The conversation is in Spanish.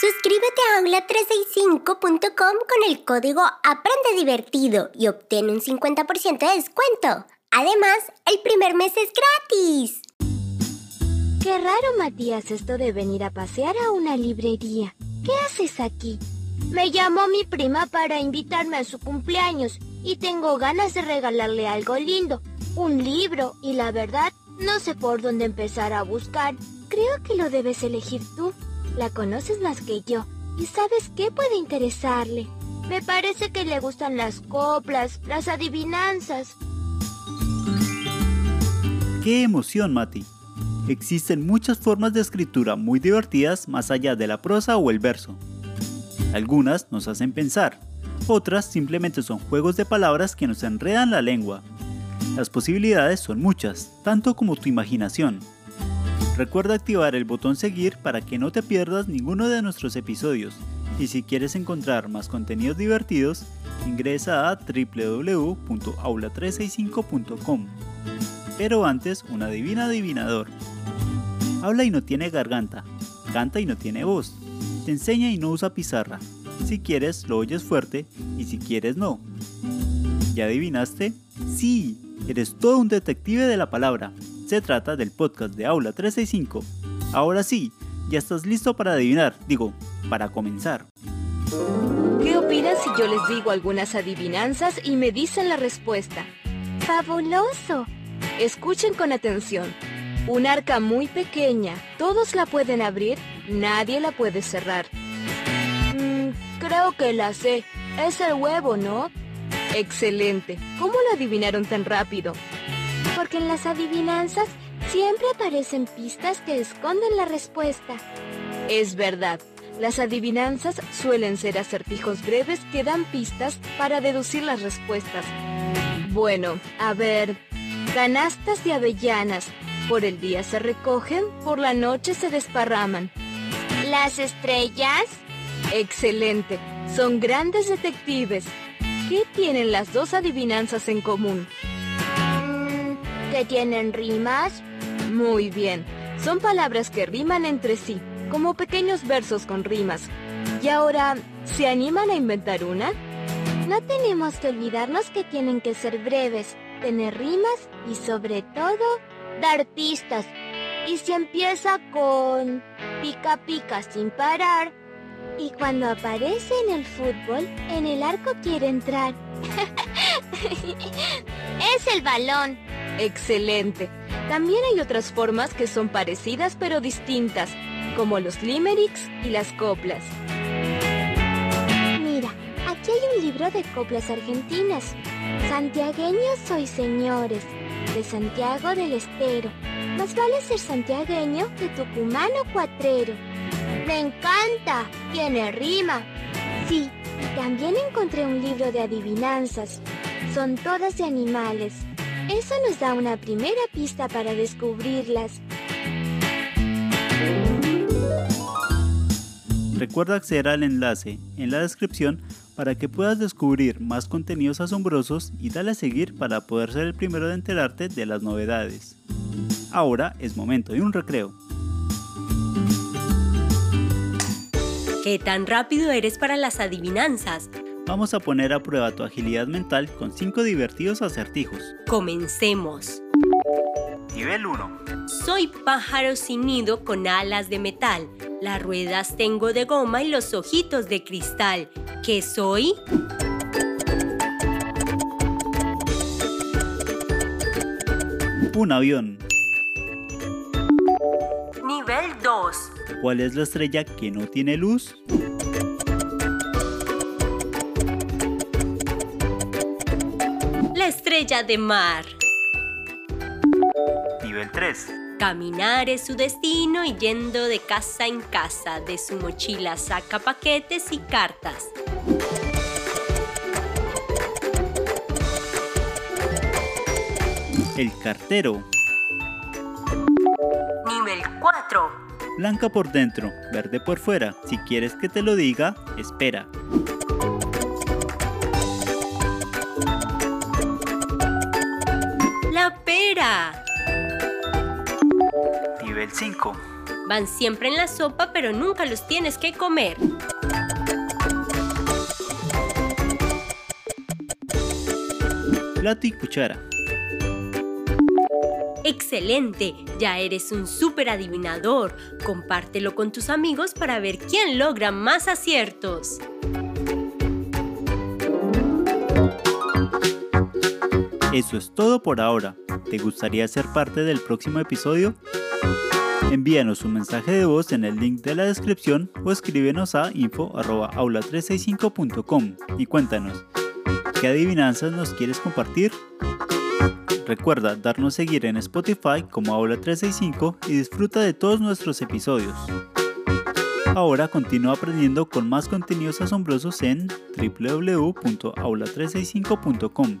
Suscríbete a aula365.com con el código Aprende Divertido y obtén un 50% de descuento. Además, el primer mes es gratis. Qué raro, Matías, esto de venir a pasear a una librería. ¿Qué haces aquí? Me llamó mi prima para invitarme a su cumpleaños y tengo ganas de regalarle algo lindo, un libro, y la verdad, no sé por dónde empezar a buscar. Creo que lo debes elegir tú. La conoces más que yo y sabes qué puede interesarle. Me parece que le gustan las coplas, las adivinanzas. ¡Qué emoción, Mati! Existen muchas formas de escritura muy divertidas más allá de la prosa o el verso. Algunas nos hacen pensar, otras simplemente son juegos de palabras que nos enredan la lengua. Las posibilidades son muchas, tanto como tu imaginación. Recuerda activar el botón seguir para que no te pierdas ninguno de nuestros episodios. Y si quieres encontrar más contenidos divertidos, ingresa a www.aula365.com. Pero antes, una divina adivinador. Habla y no tiene garganta, canta y no tiene voz, te enseña y no usa pizarra. Si quieres, lo oyes fuerte y si quieres, no. ¿Ya adivinaste? Sí, eres todo un detective de la palabra. Se trata del podcast de Aula 365. Ahora sí, ya estás listo para adivinar, digo, para comenzar. ¿Qué opinas si yo les digo algunas adivinanzas y me dicen la respuesta? ¡Fabuloso! Escuchen con atención. Un arca muy pequeña, todos la pueden abrir, nadie la puede cerrar. Mm, creo que la sé. Es el huevo, ¿no? Excelente. ¿Cómo lo adivinaron tan rápido? Porque en las adivinanzas siempre aparecen pistas que esconden la respuesta. Es verdad. Las adivinanzas suelen ser acertijos breves que dan pistas para deducir las respuestas. Bueno, a ver, canastas de avellanas, por el día se recogen, por la noche se desparraman. ¿Las estrellas? Excelente. Son grandes detectives. ¿Qué tienen las dos adivinanzas en común? ¿Que tienen rimas? Muy bien. Son palabras que riman entre sí, como pequeños versos con rimas. Y ahora, ¿se animan a inventar una? No tenemos que olvidarnos que tienen que ser breves, tener rimas y sobre todo dar pistas. Y si empieza con pica pica sin parar, y cuando aparece en el fútbol, en el arco quiere entrar. es el balón. Excelente. También hay otras formas que son parecidas pero distintas, como los limericks y las coplas. Mira, aquí hay un libro de coplas argentinas. Santiagueños soy señores, de Santiago del Estero. Más vale ser santiagueño que tucumano cuatrero. Me encanta, tiene rima. Sí, también encontré un libro de adivinanzas. Son todas de animales. Eso nos da una primera pista para descubrirlas. Recuerda acceder al enlace en la descripción para que puedas descubrir más contenidos asombrosos y dale a seguir para poder ser el primero de enterarte de las novedades. Ahora es momento de un recreo. ¿Qué tan rápido eres para las adivinanzas? Vamos a poner a prueba tu agilidad mental con 5 divertidos acertijos. Comencemos. Nivel 1. Soy pájaro sin nido con alas de metal. Las ruedas tengo de goma y los ojitos de cristal. ¿Qué soy? Un avión. Nivel 2. ¿Cuál es la estrella que no tiene luz? Estrella de mar. Nivel 3. Caminar es su destino y yendo de casa en casa, de su mochila saca paquetes y cartas. El cartero. Nivel 4. Blanca por dentro, verde por fuera. Si quieres que te lo diga, espera. 5. Van siempre en la sopa, pero nunca los tienes que comer. Plato y cuchara. ¡Excelente! Ya eres un súper adivinador. Compártelo con tus amigos para ver quién logra más aciertos. Eso es todo por ahora. ¿Te gustaría ser parte del próximo episodio? Envíanos un mensaje de voz en el link de la descripción o escríbenos a info.aula365.com y cuéntanos, ¿qué adivinanzas nos quieres compartir? Recuerda darnos seguir en Spotify como Aula365 y disfruta de todos nuestros episodios. Ahora continúa aprendiendo con más contenidos asombrosos en www.aula365.com.